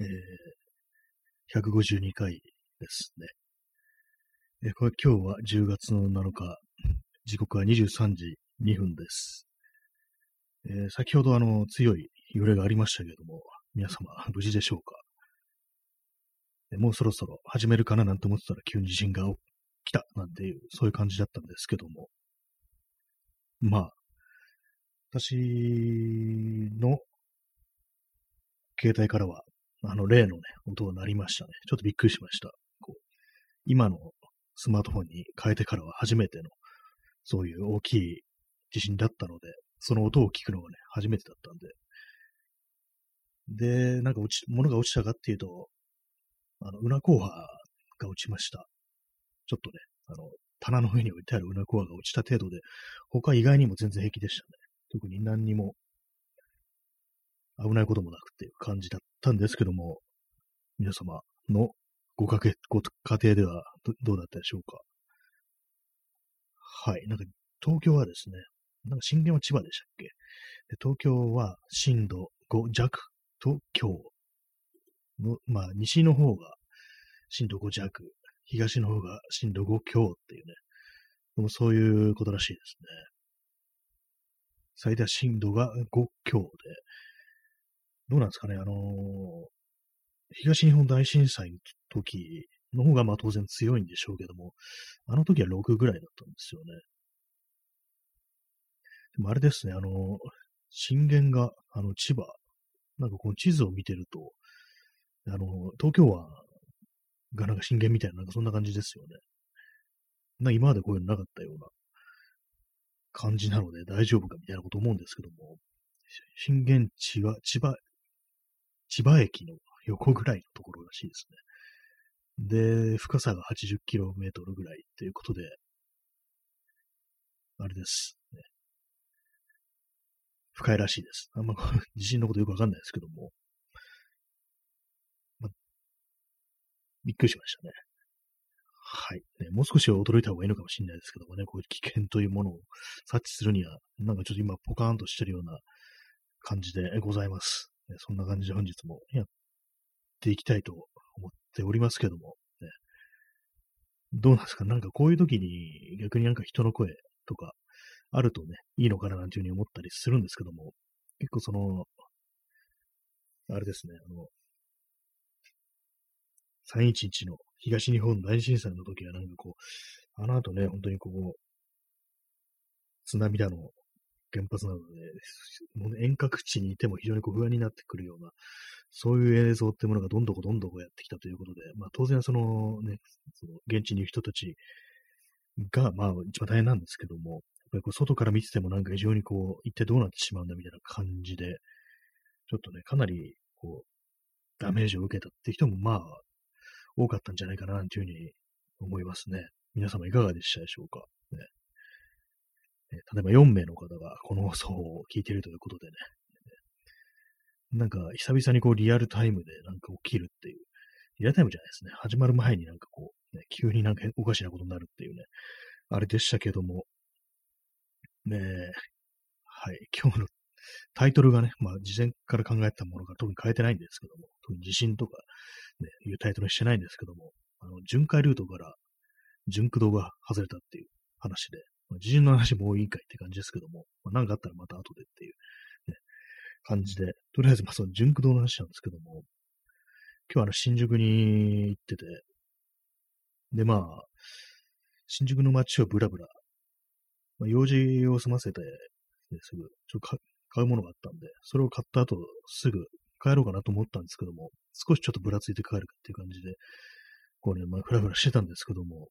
えー、152回ですね。えー、これ今日は10月の7日、時刻は23時2分です。えー、先ほどあの強い揺れがありましたけれども、皆様無事でしょうか、えー、もうそろそろ始めるかななんて思ってたら急に地震が来たなんていう、そういう感じだったんですけども、まあ、私の携帯からはあの、例のね、音が鳴りましたね。ちょっとびっくりしました。こう今のスマートフォンに変えてからは初めての、そういう大きい地震だったので、その音を聞くのがね、初めてだったんで。で、なんか落ち、物が落ちたかっていうと、あの、うなコーハが落ちました。ちょっとね、あの、棚の上に置いてあるうなコーハが落ちた程度で、他意外にも全然平気でしたね。特に何にも危ないこともなくっていう感じだったんですけども、皆様のご家庭ご家庭ではどうだったでしょうか？はい。なんか、東京はですね、なんか震源は千葉でしたっけ？で東京は震度5弱と強の、まあ、西の方が震度5弱、東の方が震度5強っていうね、でもそういうことらしいですね。最大震度が5強で、どうなんですかね、あのー、東日本大震災の時の方がまあ当然強いんでしょうけども、あの時は6ぐらいだったんですよね。でもあれですね、あのー、震源が、あの、千葉、なんかこの地図を見てると、あのー、東京湾がなんか震源みたいな、なんかそんな感じですよね。な今までこういうのなかったような感じなので大丈夫かみたいなこと思うんですけども、震源地は千葉千葉駅の横ぐらいのところらしいですね。で、深さが 80km ぐらいということで、あれです。深いらしいです。あんま 地震のことよくわかんないですけども、ま、びっくりしましたね。はい、ね。もう少し驚いた方がいいのかもしれないですけどもね、こういう危険というものを察知するには、なんかちょっと今ポカーンとしてるような感じでございます。そんな感じで本日もやっていきたいと思っておりますけども、ね、どうなんですか？なんかこういう時に逆になんか人の声とかあるとね、いいのかななんていうふうに思ったりするんですけども、結構その、あれですね、あの、311の東日本大震災の時はなんかこう、あの後ね、本当にこう、津波だの、原発なので、もう遠隔地にいても非常にこう不安になってくるような、そういう映像ってものがどんどこどんどこやってきたということで、まあ当然そのね、その現地にいる人たちが、まあ一番大変なんですけども、やっぱりこう外から見ててもなんか非常にこう、一体どうなってしまうんだみたいな感じで、ちょっとね、かなりこう、ダメージを受けたって人もまあ、多かったんじゃないかな、というふうに思いますね。皆様いかがでしたでしょうか？ね、例えば4名の方がこの放送を聞いているということでね、なんか久々にこうリアルタイムでなんか起きるっていう、リアルタイムじゃないですね。始まる前になんかこう、ね、急になんかおかしなことになるっていうね、あれでしたけども、ねえ。はい、今日のタイトルがね、まあ事前から考えたものが特に変えてないんですけども、特に地震とか、ね、いうタイトルにしてないんですけども、あの、巡回ルートから巡駆動が外れたっていう話で、まあ、地震の話もういいかいって感じですけども、まあ、なんかあったらまた後でっていう、ね、感じで、とりあえずまあその純駆動の話なんですけども、今日はあの新宿に行ってて、でまあ、新宿の街をブラブラ、まあ、用事を済ませて、すぐ、ちょっと買うものがあったんで、それを買った後、すぐ帰ろうかなと思ったんですけども、少しちょっとぶらついて帰るかっていう感じで、こうね、まあ、ふらふらしてたんですけども、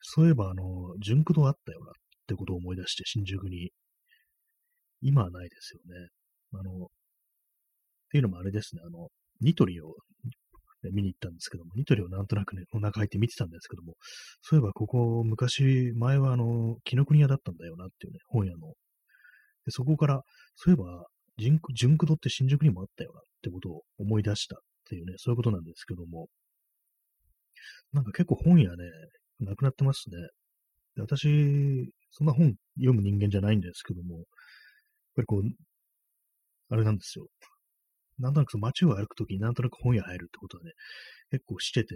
そういえば、あの、純駆動あったよなっってことを思い出して、新宿に。今はないですよね。あの、っていうのもあれですね、あの、ニトリを、見に行ったんですけども、ニトリをなんとなくね、お腹入って見てたんですけども、そういえばここ昔、前はあの、紀ノ国屋だったんだよなっていうね、本屋の。でそこから、そういえば、純駆動って新宿にもあったよなってことを思い出したっていうね、そういうことなんですけども、なんか結構本屋ね、なくなってますね。で私、そんな本読む人間じゃないんですけども、やっぱりこう、あれなんですよ。なんとなく街を歩くときになんとなく本屋入るってことはね、結構してて、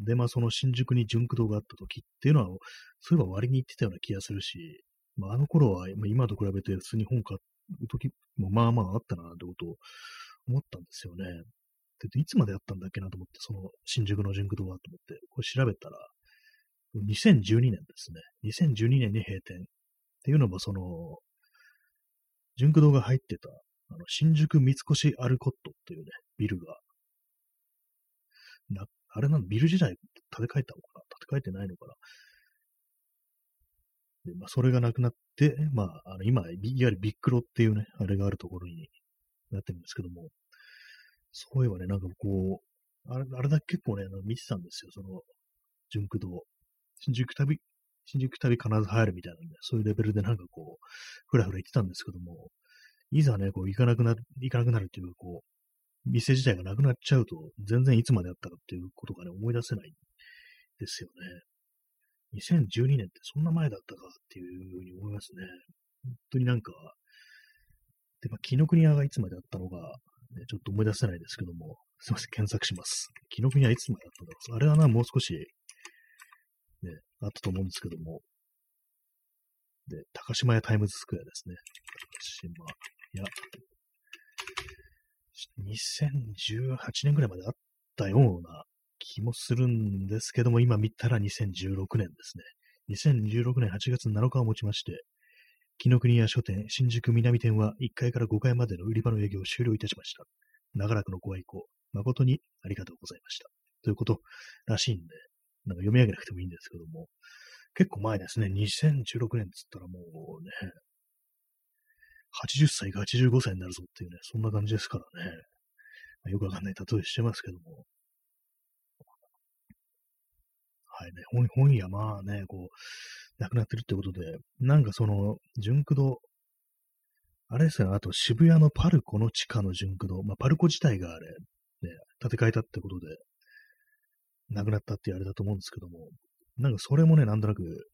で、まあその新宿に純駆動があった時っていうのは、そういえば割に行ってたような気がするし、まああの頃は今と比べて普通に本買う時もまあまああったなってことを思ったんですよね。で、いつまでやったんだっけなと思って、その新宿の純駆動はと思って、これ調べたら、2012年ですね。2012年に閉店。っていうのも、その、純駆動が入ってた、あの、新宿三越アルコットっていうね、ビルが、な、あれなの、ビル時代建て替えたのかな？建て替えてないのかな？で、まあ、それがなくなって、まあ、あの、今、いわゆるビックロっていうね、あれがあるところになってるんですけども、そういえばね、なんかこう、あれあれだけ結構ね、あの見てたんですよ、その、純駆動。新宿旅、新宿旅必ず入るみたいなんで、そういうレベルでなんかこう、ふらふら言ってたんですけども、いざね、こう、行かなくなる、行かなくなるっていうか、こう、店自体がなくなっちゃうと、全然いつまでやったかっていうことがね、思い出せないですよね。2012年ってそんな前だったかっていうふうに思いますね。本当になんか、で、まあ、紀ノ国屋がいつまであったのか、ね、ちょっと思い出せないですけども、すいません、検索します。紀ノ国屋いつまであったんだろう。あれはな、もう少し、ね、あったと思うんですけども、で、高島屋タイムズスクエアですね。高島屋。2018年ぐらいまであったような気もするんですけども、今見たら2016年ですね。2016年8月7日をもちまして、紀ノ国屋書店新宿南店は1階から5階までの売り場の営業を終了いたしました。長らくのご愛顧、誠にありがとうございました。ということらしいんで、なんか読み上げなくてもいいんですけども、結構前ですね。2016年っつったらもうね、80歳か85歳になるぞっていうね、そんな感じですからね。まあ、よくわかんない例えしてますけども。はいね、本本屋、まあね、こう、なくなってるってことで、なんかその、純駆動、あれですよね、あと渋谷のパルコの地下の純駆動、まあパルコ自体があれ、ね、建て替えたってことで、亡くなったってあれだと思うんですけども、なんかそれもね、なんとなく、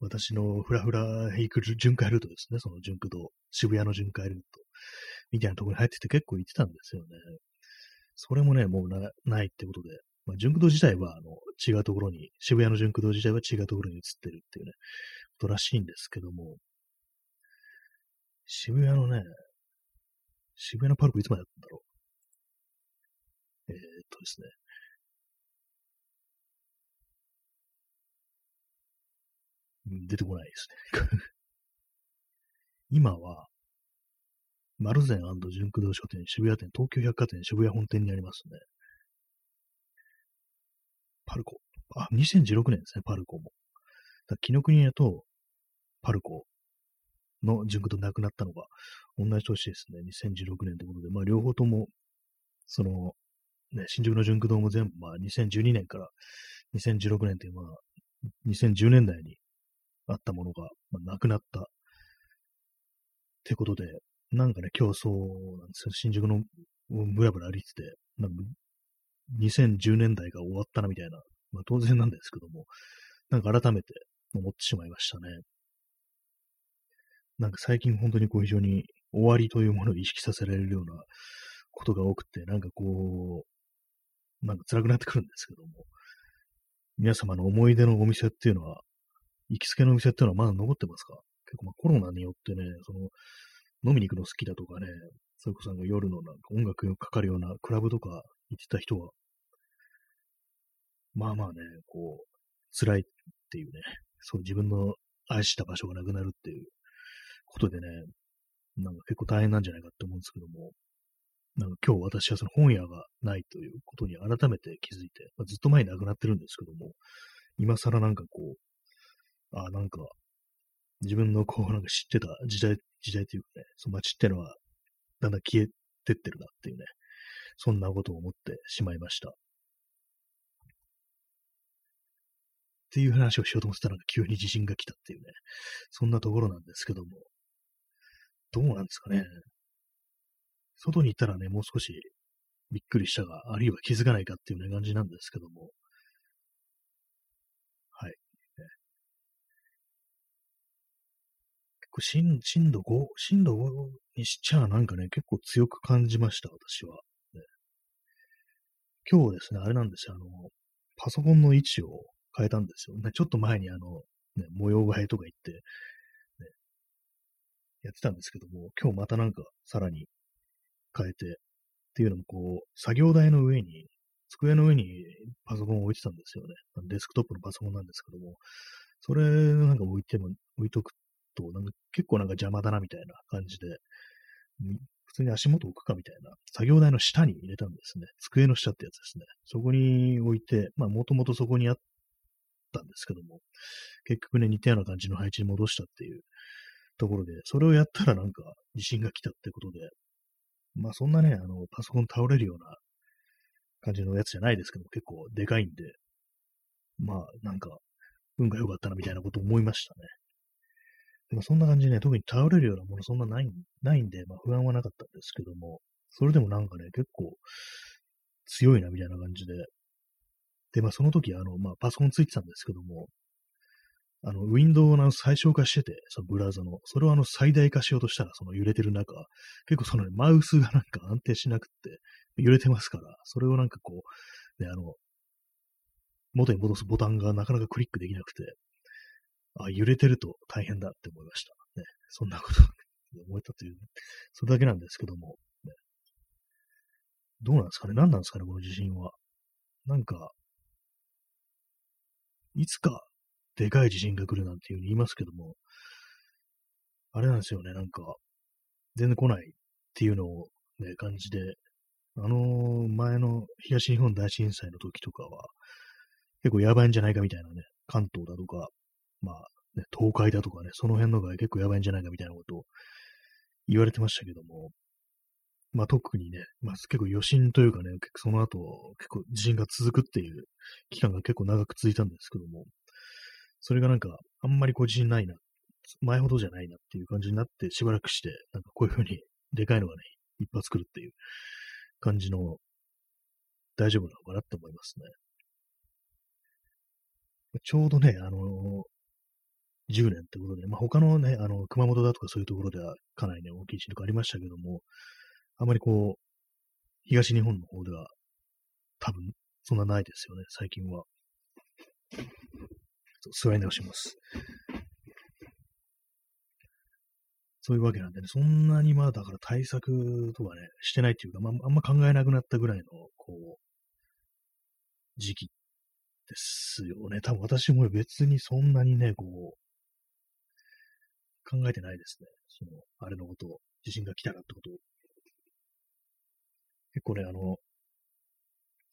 私のフラフラ行く巡回ルートですね、その純駆動、渋谷の巡回ルート、みたいなところに入ってて結構行ってたんですよね。それもね、もうなないってことで、まあ、純駆動自体はあの違うところに、渋谷の純駆動自体は違うところに移ってるっていうね、ことらしいんですけども、渋谷のね、渋谷のパルコいつまでやったんだろう。えー、っとですね、出てこないですね。今は、丸善純駆動書店、渋谷店、東京百貨店、渋谷本店にありますね。パルコ。あ、2016年ですね、パルコも。紀ノ国屋とパルコの純駆動なくなったのが同じ年ですね、2016年ということで、まあ両方とも、その、ね、新宿の純駆動も全部、まあ2012年から2016年という、まあ、2010年代にあったものが、まあ、なくなったってことで、なんかね、競争なんですよ。新宿のブラブラ歩いてて、なんか2010年代が終わったなみたいな、まあ当然なんですけども、なんか改めて思ってしまいましたね。なんか最近本当にこう非常に終わりというものを意識させられるようなことが多くて、なんかこう、なんか辛くなってくるんですけども、皆様の思い出のお店っていうのは行きつけの店っていうのはまだ残ってますか？結構まあコロナによってね、その、飲みに行くの好きだとかね、それこそ夜のなんか音楽がかかるようなクラブとか行ってた人は、まあまあね、こう、辛いっていうね、そう自分の愛した場所がなくなるっていうことでね、なんか結構大変なんじゃないかって思うんですけども、なんか今日私はその本屋がないということに改めて気づいて、まあ、ずっと前に亡くなってるんですけども、今更なんかこう、あ、なんか、自分のこう、なんか知ってた時代、時代というかね、その街ってのは、だんだん消えてってるなっていうね、そんなことを思ってしまいました。っていう話をしようと思ってたら、急に地震が来たっていうね、そんなところなんですけども、どうなんですかね。外に行ったらね、もう少しびっくりしたが、あるいは気づかないかっていうね、感じなんですけども、震震度5、震度5にしちゃなんかね、結構強く感じました、私は。今日ですね、あれなんですよ、あの、パソコンの位置を変えたんですよ。ね、ちょっと前にあの、ね、模様替えとか言って、ね、やってたんですけども、今日またなんかさらに変えて、っていうのもこう、作業台の上に、机の上にパソコンを置いてたんですよね。デスクトップのパソコンなんですけども、それなんか置いても、置いとくと、なんか結構なんか邪魔だなみたいな感じで、普通に足元置くかみたいな、作業台の下に入れたんですね。机の下ってやつですね。そこに置いて、まあもともとそこにあったんですけども、結局ね、似たような感じの配置に戻したっていうところで、それをやったらなんか地震が来たってことで、まあそんなね、あの、パソコン倒れるような感じのやつじゃないですけども、結構でかいんで、まあなんか、運が良かったなみたいなこと思いましたね。でもそんな感じでね、特に倒れるようなものそんなないないんで、まあ不安はなかったんですけども、それでもなんかね、結構強いなみたいな感じで、で、まあその時、あの、まあパソコンついてたんですけども、あの、ウィンドウの最小化してて、そのブラウザの、それをあの最大化しようとしたら、その揺れてる中、結構その、ね、マウスがなんか安定しなくて、揺れてますから、それをなんかこう、ね、あの、元に戻すボタンがなかなかクリックできなくて、あ、揺れてると大変だって思いました。ね。そんなこと 思えたという、それだけなんですけども、ね、どうなんですかね何なんですかねこの地震は。なんか、いつかでかい地震が来るなんていうふうに言いますけども、あれなんですよね、なんか、全然来ないっていうのをね、感じで、あの前の東日本大震災の時とかは、結構やばいんじゃないかみたいなね、関東だとか、まあ、ね、東海だとかね、その辺のが結構やばいんじゃないかみたいなことを言われてましたけども、まあ特にね、まあ結構余震というかね、結構その後結構地震が続くっていう期間が結構長く続いたんですけども、それがなんかあんまりこう地震ないな、前ほどじゃないなっていう感じになってしばらくして、なんかこういう風にでかいのがね、一発来るっていう感じの大丈夫なのかなって思いますね。ちょうどね、あの10年ってことで、まあ、他のね、あの、熊本だとかそういうところではかなりね、大きい地震とかありましたけども、あまりこう、東日本の方では、多分、そんなないですよね、最近は。座り直します。そういうわけなんでね、そんなにまあ、だから対策とかね、してないっていうか、まあ、あんま考えなくなったぐらいの、こう、時期ですよね。多分私も別にそんなにね、こう、考えてないですね。その、あれのことを、地震が来たらってことを。結構ね、あの、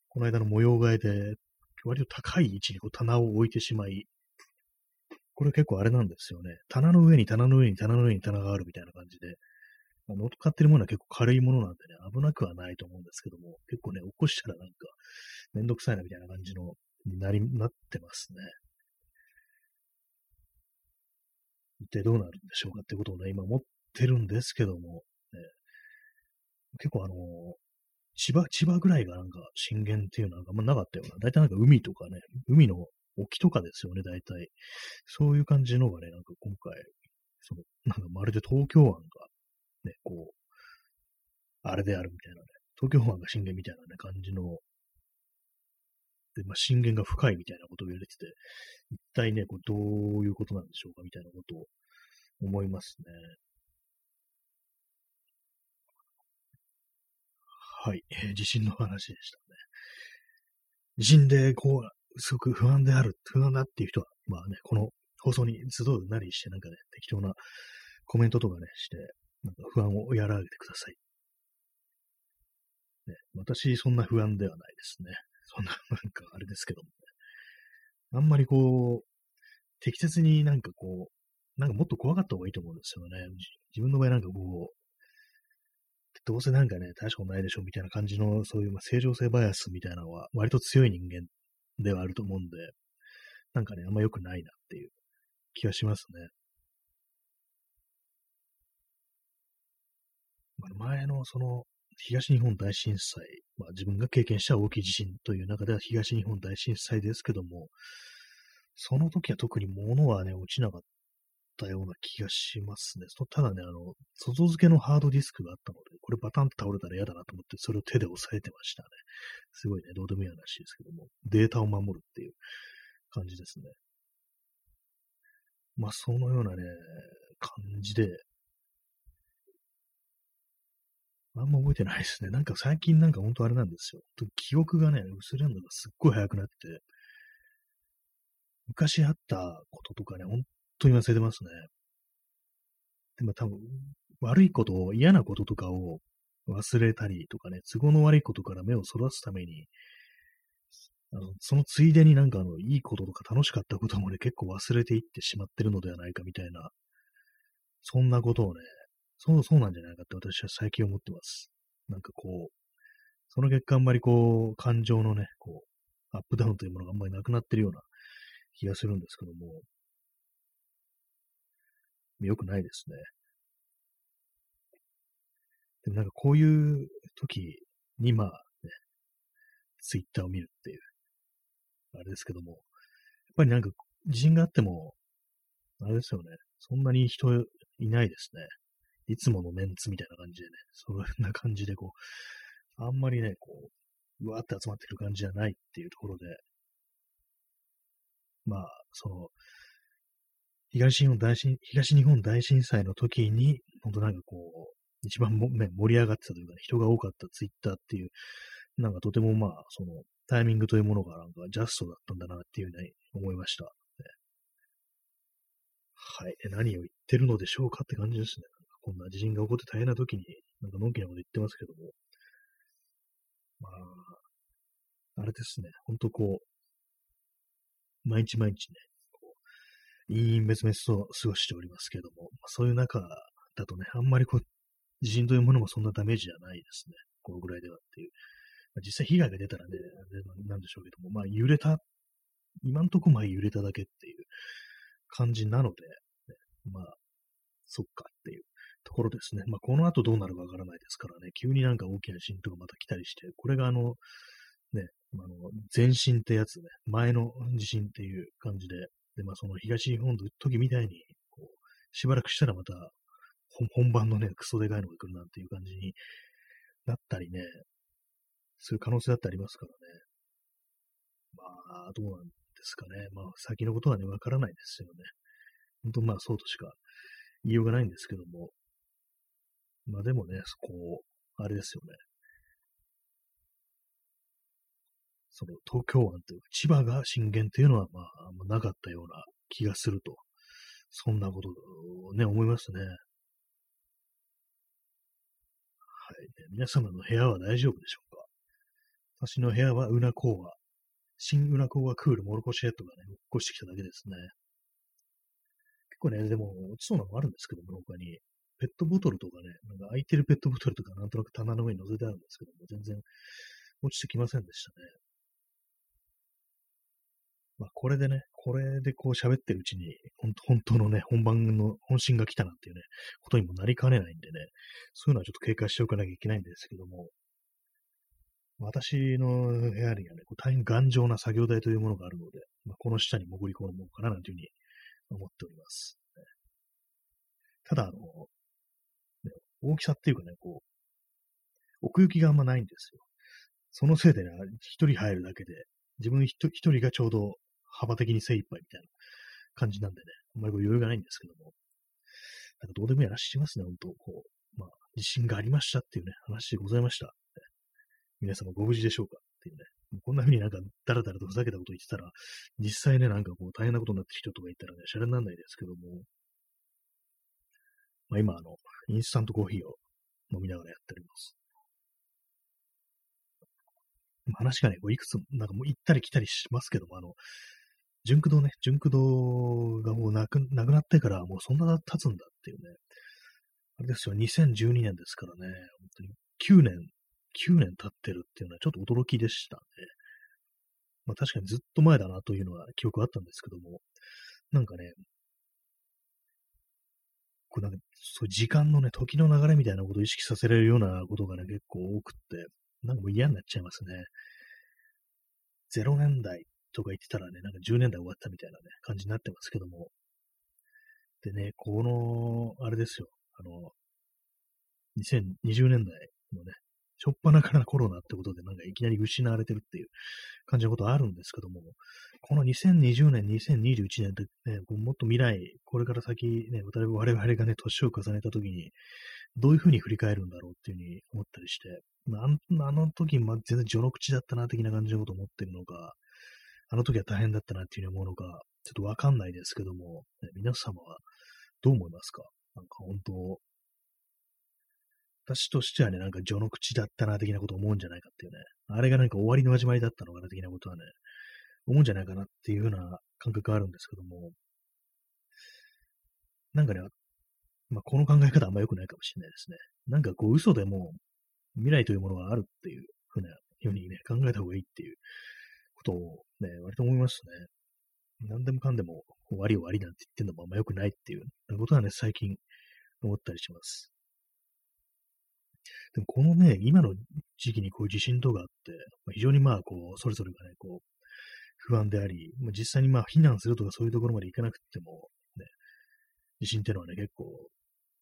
この間の模様替えで、割と高い位置にこう棚を置いてしまい、これ結構あれなんですよね。棚の上に棚の上に棚の上に棚があるみたいな感じで、まあ、乗っかってるものは結構軽いものなんでね、危なくはないと思うんですけども、結構ね、起こしたらなんか、めんどくさいなみたいな感じの、になり、なってますね。一体どうなるんでしょうかってことをね、今思ってるんですけども、ね、結構あの、千葉、千葉ぐらいがなんか震源っていうのはあんまなかったような、大体なんか海とかね、海の沖とかですよね、大体。そういう感じのがね、なんか今回、その、なんかまるで東京湾が、ね、こう、あれであるみたいなね、東京湾が震源みたいなね、感じので、まあ、震源が深いみたいなことを言われてて、一体ね、これどういうことなんでしょうかみたいなことを思いますね。はい、えー、地震の話でしたね。地震で、こう、すごく不安である、不安だっていう人は、まあね、この放送に集うなりして、なんかね、適当なコメントとかね、して、なんか不安を和らげてください。ね、私、そんな不安ではないですね。そんな、なんかあれですけどもね。あんまりこう、適切になんかこう、なんかもっと怖かった方がいいと思うんですよね。自分の場合なんかこう、どうせなんかね、大したことないでしょみたいな感じの、そういう正常性バイアスみたいなのは、割と強い人間ではあると思うんで、なんかね、あんま良くないなっていう気がしますね。前のその東日本大震災、まあ、自分が経験した大きい地震という中では東日本大震災ですけども、その時は特に物はね、落ちなかったような気がしますね。ただね、あの、外付けのハードディスクがあったので、これバタンと倒れたら嫌だなと思って、それを手で押さえてましたね。すごいね、どうでもいい話ですけども、データを守るっていう感じですね。まあ、そのようなね、感じで、あんま覚えてないですね。なんか最近なんか本当あれなんですよ。記憶がね、薄れるのがすっごい早くなって、昔あったこととかね、本当に忘れてますね。でも多分、悪いことを、嫌なこととかを忘れたりとかね、都合の悪いことから目をそらすために、あのそのついでになんかあの、いいこととか楽しかったこともね、結構忘れていってしまってるのではないかみたいな、そんなことをね、そうそうなんじゃないかって私は最近思ってます。なんかこう、その結果あんまりこう、感情のね、こう、アップダウンというものがあんまりなくなってるような気がするんですけども、良くないですね。でもなんかこういう時に、まあね、ツイッターを見るっていう、あれですけども、やっぱりなんか地震があっても、あれですよね、そんなに人いないですね。いつものメンツみたいな感じでね、そんな感じでこう、あんまりね、こう、うわーって集まってる感じじゃないっていうところで、まあ、その、東日本大震、東日本大震災の時に、本当なんかこう、一番も、ね、盛り上がってたというか、ね、人が多かったツイッターっていう、なんかとてもまあ、その、タイミングというものがなんかジャストだったんだなっていうふうに思いました。はい。何を言ってるのでしょうかって感じですね。こんな地震が起こって大変な時に、なんかのんきなこと言ってますけども。まあ、あれですね。ほんとこう、毎日毎日ね、こう、陰々滅々と過ごしておりますけども、まあ、そういう中だとね、あんまりこう、地震というものもそんなダメージじゃないですね。このぐらいではっていう。まあ、実際被害が出たらね、なんでしょうけども、まあ揺れた、今んとこまあ揺れただけっていう感じなので、ね、まあ、そっかっていうところですね。まあこの後どうなるかわからないですからね、急になんか大きな地震とかまた来たりして、これがあの、ね、あの、前震ってやつね、前の地震っていう感じで、で、まあその東日本の時みたいに、こう、しばらくしたらまた本番のね、クソでかいのが来るなんていう感じになったりね、そういう可能性だってありますからね。まあ、どうなんですかね。まあ、先のことはね、わからないですよね。本当まあ、そうとしか言いようがないんですけども。まあでもね、そこう、あれですよね。その東京湾というか千葉が震源というのは、まあ、あんまなかったような気がすると。そんなことをね、思いますね。はい、皆様の部屋は大丈夫でしょうか？私の部屋はうなこうは、新うなこうはクールモルコシェットがね、起こしてきただけですね。結構ね、でも落ちそうなのもあるんですけども、他に。ペットボトルとかね、なんか空いてるペットボトルとかなんとなく棚の上に乗せてあるんですけども、全然落ちてきませんでしたね。まあ、これでね、これでこう喋ってるうちに、本当本当のね、本番の本心が来たなんていうね、ことにもなりかねないんでね、そういうのはちょっと警戒しておかなきゃいけないんですけども、私の部屋にはね、こう大変頑丈な作業台というものがあるので、まあ、この下に潜り込もうかななんていうふうに思っております。ただ、あの、大きさっていうかね、こう、奥行きがあんまないんですよ。そのせいでね、一人入るだけで、自分一人がちょうど幅的に精一杯みたいな感じなんでね、あんまりこう余裕がないんですけども、なんかどうでもいい話しますね、本当こう、まあ、地震がありましたっていうね、話でございました。皆様ご無事でしょうかっていうね、こんな風になんかダラダラとふざけたこと言ってたら、実際ね、なんかこう大変なことになってる人とかいたらね、シャレにならないですけども、まあ今あの、インスタントコーヒーを飲みながらやっております。話がね、こういくつも、なんかもう行ったり来たりしますけども、あの、純駆動ね、純駆動がもうなくなくなってからもうそんな経つんだっていうね。あれですよ、2012年ですからね、本当に9年、9年経ってるっていうのはちょっと驚きでしたね。まあ確かにずっと前だなというのは記憶あったんですけども、なんかね、こうなんかそう時間のね、時の流れみたいなことを意識させられるようなことがね、結構多くって、なんかもう嫌になっちゃいますね。0年代とか言ってたらね、なんか10年代終わったみたいなね、感じになってますけども。でね、この、あれですよ、あの、2020年代のね、しょっぱなからコロナってことで、なんかいきなり失われてるっていう感じのことあるんですけども、この2020年、2021年ってね、もっと未来、これから先、ね、我々がね、年を重ねた時に、どういうふうに振り返るんだろうっていうふうに思ったりして、あ、あの時、ま、全然序の口だったな、的な感じのことを思ってるのか、あの時は大変だったなっていうふうに思うのか、ちょっとわかんないですけども、ね、皆様はどう思いますか？なんか本当、私としてはね、なんか序の口だったな、的なことを思うんじゃないかっていうね。あれがなんか終わりの始まりだったのかな、的なことはね、思うんじゃないかなっていうような感覚があるんですけども、なんかね、まあ、この考え方あんま良くないかもしれないですね。なんかこう嘘でも未来というものがあるっていうふうなようにね、考えた方がいいっていうことをね、割と思いますね。何でもかんでも終わり終わりなんて言ってんのもあんま良くないっていうことはね、最近思ったりします。でもこのね、今の時期にこういう地震とかあって、非常にまあこう、それぞれがね、こう、不安であり、まあ、実際にまあ避難するとかそういうところまで行かなくても、ね、地震っていうのはね、結構、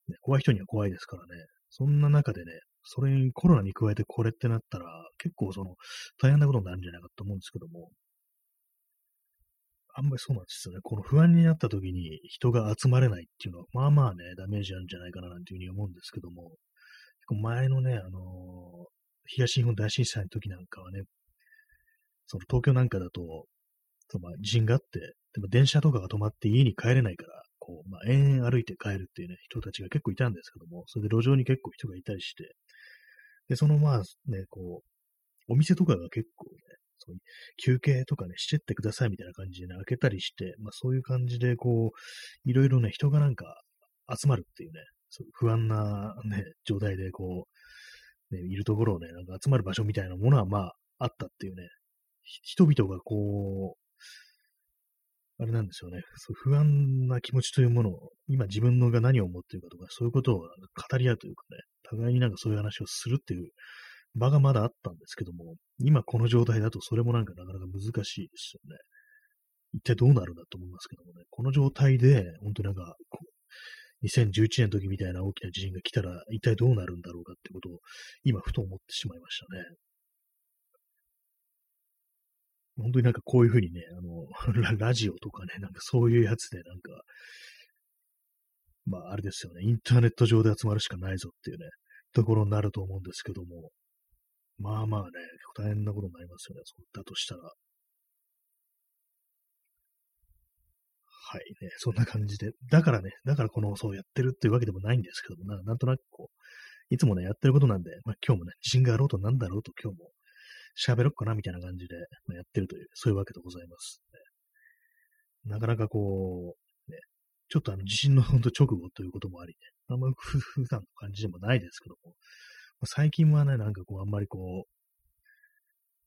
ね、怖い人には怖いですからね、そんな中でね、それにコロナに加えてこれってなったら、結構その、大変なことになるんじゃないかと思うんですけども、あんまりそうなんですよね。この不安になった時に人が集まれないっていうのは、まあまあね、ダメージあるんじゃないかななんていうふうに思うんですけども、前のね、あのー、東日本大震災の時なんかはね、その東京なんかだと、まあ地震があって、でも電車とかが止まって家に帰れないから、こう、まあ、延々歩いて帰るっていうね、人たちが結構いたんですけども、それで路上に結構人がいたりして、で、そのまあね、こう、お店とかが結構ね、その休憩とかね、してってくださいみたいな感じでね、開けたりして、まあそういう感じで、こう、いろいろね、人がなんか集まるっていうね、そう不安なね、状態でこう、ね、いるところをね、なんか集まる場所みたいなものはまああったっていうね、人々がこう、あれなんですよね、そう不安な気持ちというものを、今自分のが何を思っているかとか、そういうことを語り合うというかね、互いになんかそういう話をするっていう場がまだあったんですけども、今この状態だとそれもなんかなかなか難しいですよね。一体どうなるんだと思いますけどもね、この状態で、本当になんか、2011年の時みたいな大きな地震が来たら一体どうなるんだろうかってことを今ふと思ってしまいましたね。本当になんかこういうふうにね、あの、ラジオとかね、なんかそういうやつでなんか、まああれですよね、インターネット上で集まるしかないぞっていうね、ところになると思うんですけども、まあまあね、大変なことになりますよね、そうだとしたら。はいね、そんな感じで。だからね、だからこのそうやってるっていうわけでもないんですけどもな、なんとなくこう、いつもね、やってることなんで、まあ今日もね、自信があろうとなんだろうと今日も喋ろっかなみたいな感じで、まあ、やってるという、そういうわけでございます、なかなかこう、ね、ちょっとあの地震のほんと直後ということもありね、あんまり普段の感じでもないですけども、最近はね、なんかこう、あんまりこ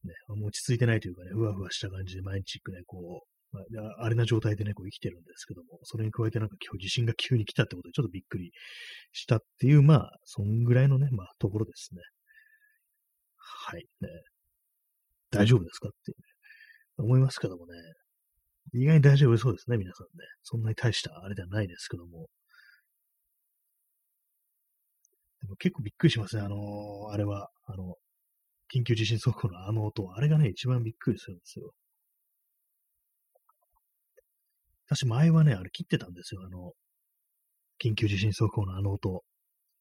う、ね、落ち着いてないというかね、ふわふわした感じで毎日ね、こう、まあ、あれな状態でね、こう生きてるんですけども、それに加えてなんか今日地震が急に来たってことでちょっとびっくりしたっていう、まあ、そんぐらいのね、まあ、ところですね。はい、ね。大丈夫ですかって、ね、思いますけどもね。意外に大丈夫そうですね、皆さんね。そんなに大したあれではないですけども。でも結構びっくりしますね、あのー、あれは、あの、緊急地震速報のあの音、あれがね、一番びっくりするんですよ。私前はね、あれ切ってたんですよ。あの、緊急地震速報のあの音。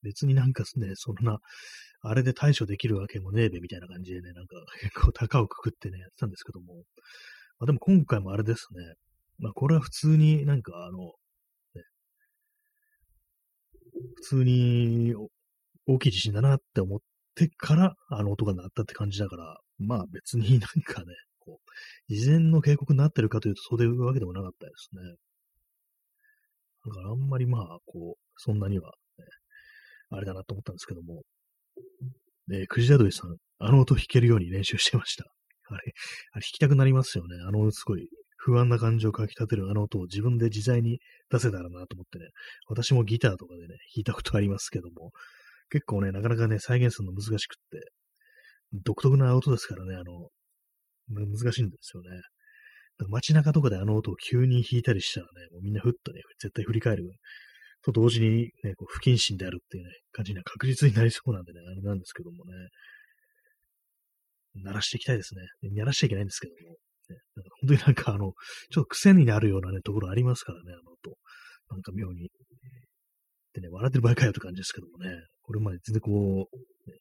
別になんかね、そんな、あれで対処できるわけもねえべみたいな感じでね、なんか 結構高をくくってね、やってたんですけども。まあ、でも今回もあれですね。まあこれは普通になんかあの、ね、普通に大きい地震だなって思ってからあの音が鳴ったって感じだから、まあ別になんかね、こう、事前の警告になってるかというと、そういうわけでもなかったですね。だからあんまりまあ、こう、そんなには、ね、あれだなと思ったんですけども、ね、クジラドリさん、あの音弾けるように練習してました。あれ、あれ弾きたくなりますよね。あの、すごい不安な感情をかき立てるあの音を自分で自在に出せたらなと思ってね、私もギターとかでね、弾いたことありますけども、結構ね、なかなかね、再現するの難しくって、独特な音ですからね、あの、難しいんですよね。街中とかであの音を急に弾いたりしたらね、もうみんなふっとね、絶対振り返ると同時にね、こう不謹慎であるっていうね、感じには確実になりそうなんでね、あれなんですけどもね、鳴らしていきたいですね。鳴らしちゃいけないんですけども、ね、なんか本当になんかあの、ちょっと癖になるようなね、ところありますからね、あの音。なんか妙に。でね、笑ってる場合かよって感じですけどもね、これまで全然こう、ね、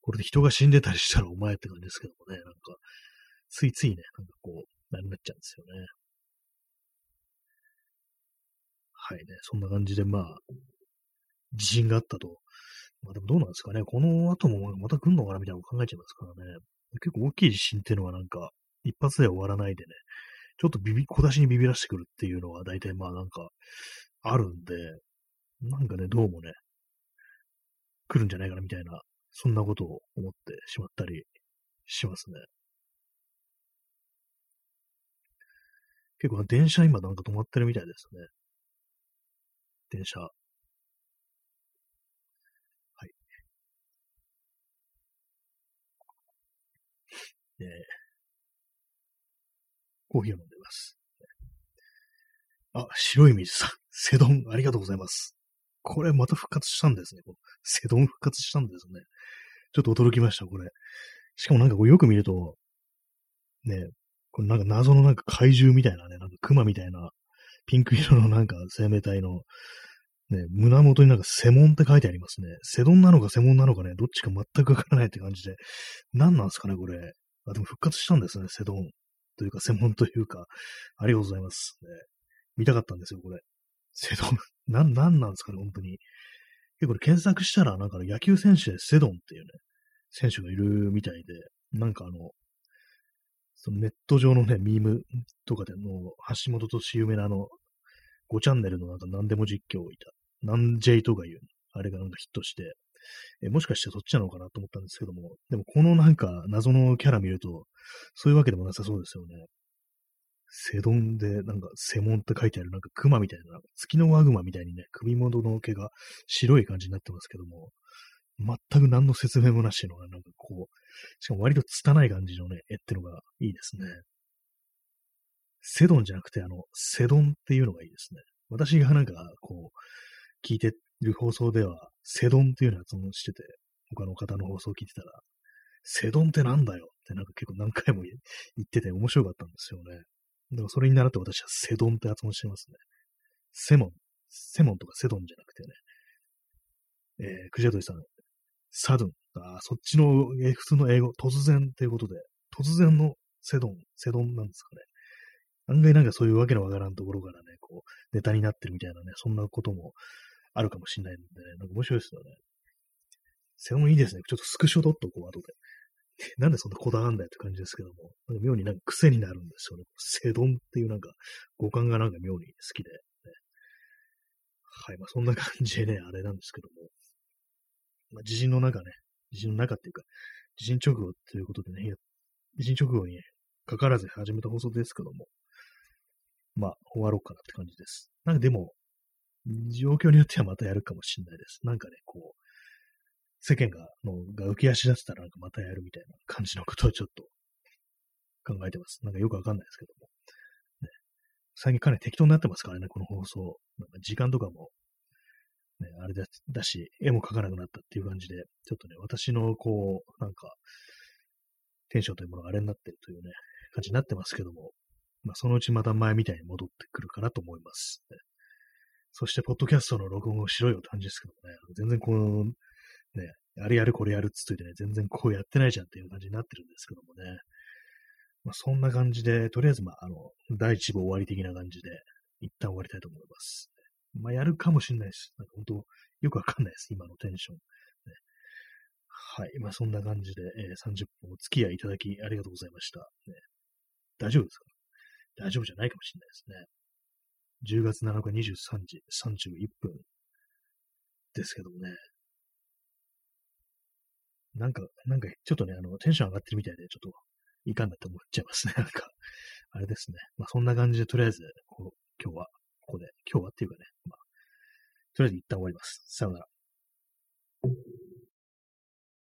これで人が死んでたりしたらお前って感じですけどもね、なんか、ついついね、なんかこう、なりなっちゃうんですよね。はいね、そんな感じで、まあ、地震があったと。まあでもどうなんですかね。この後もまた来んのかなみたいなのを考えちゃいますからね。結構大きい地震っていうのはなんか、一発で終わらないでね、ちょっとビビ、小出しにビビらしてくるっていうのは大体まあなんか、あるんで、なんかね、どうもね、来るんじゃないかなみたいな、そんなことを思ってしまったりしますね。結構電車今なんか止まってるみたいですね。電車。はい。えー、コーヒーを飲んでます。あ、白い水さん。セドン、ありがとうございます。これまた復活したんですね。このセドン復活したんですね。ちょっと驚きました、これ。しかもなんかこうよく見ると、ね、これなんか謎のなんか怪獣みたいなね、なんか熊みたいなピンク色のなんか生命体の、ね、胸元になんかセモンって書いてありますね。セドンなのかセモンなのかね、どっちか全くわからないって感じで。何なんすかね、これ。あ、でも復活したんですね、セドン。というか、セモンというか。ありがとうございます。ね、見たかったんですよ、これ。セドン。な、なんなんですかね、本当に。結構これ検索したら、なんか野球選手でセドンっていうね、選手がいるみたいで、なんかあの、そのネット上のね、ミームとかでの、橋本とし有名なあの、5チャンネルのなんか何でも実況をいた、なんジェイとかいう、あれがなんかヒットして、えもしかしてそっちなのかなと思ったんですけども、でもこのなんか謎のキャラ見ると、そういうわけでもなさそうですよね。セドンで、なんか、セモンって書いてある、なんか熊みたいな、月のワグマみたいにね、首元の毛が白い感じになってますけども、全く何の説明もなしの、なんかこう、しかも割と拙い感じのね、絵ってのがいいですね。セドンじゃなくて、あの、セドンっていうのがいいですね。私がなんか、こう、聞いてる放送では、セドンっていうのを発音してて、他の方の放送を聞いてたら、セドンってなんだよってなんか結構何回も言ってて面白かったんですよね。だからそれに習って私はセドンって発音してますね。セモン。セモンとかセドンじゃなくてね。えー、クジャトリさん、サドン。あそっちの、えー、普通の英語、突然っていうことで、突然のセドン、セドンなんですかね。案外なんかそういうわけのわからんところからね、こう、ネタになってるみたいなね、そんなこともあるかもしれないんでね、なんか面白いですよね。セドンいいですね。ちょっとスクショ撮っとこう、後で。なんでそんなこだわんだよって感じですけども、なんか妙になんか癖になるんですよね。セドンっていうなんか五感がなんか妙に好きで、ね。はい、まあそんな感じでね、あれなんですけども。まあ地震の中ね、地震の中っていうか、地震直後ということでね、地震直後にねかからず始めた放送ですけども、まあ終わろうかなって感じです。なんかでも、状況によってはまたやるかもしれないです。なんかね、こう、世間が、のが浮き足立ってたらなんかまたやるみたいな感じのことをちょっと考えてます。なんかよくわかんないですけども。ね、最近かなり適当になってますからね、この放送。なんか時間とかも、ね、あれだだし、絵も描かなくなったっていう感じで、ちょっとね、私のこう、なんか、テンションというものがあれになってるというね、感じになってますけども、まあ、そのうちまた前みたいに戻ってくるかなと思います。そして、ポッドキャストの録音をしろよって感じですけどもね、全然この、ね、あれやるこれやるっつっといてね、全然こうやってないじゃんっていう感じになってるんですけどもね。まあ、そんな感じで、とりあえず、まあ、あの、第一部終わり的な感じで、一旦終わりたいと思います。まあ、やるかもしれないです。なんか本当、よくわかんないです。今のテンション。ね、はい。まあ、そんな感じで、えー、30分お付き合いいただきありがとうございました。ね、大丈夫ですか？大丈夫じゃないかもしれないですね。10月7日23時31分ですけどもね。なんか、なんか、ちょっとね、あの、テンション上がってるみたいで、ちょっと、いかんなって思っちゃいますね。なんか、あれですね。まあ、そんな感じで、とりあえず、今日は、ここで、今日はっていうかね、まあ、とりあえず一旦終わります。さよなら。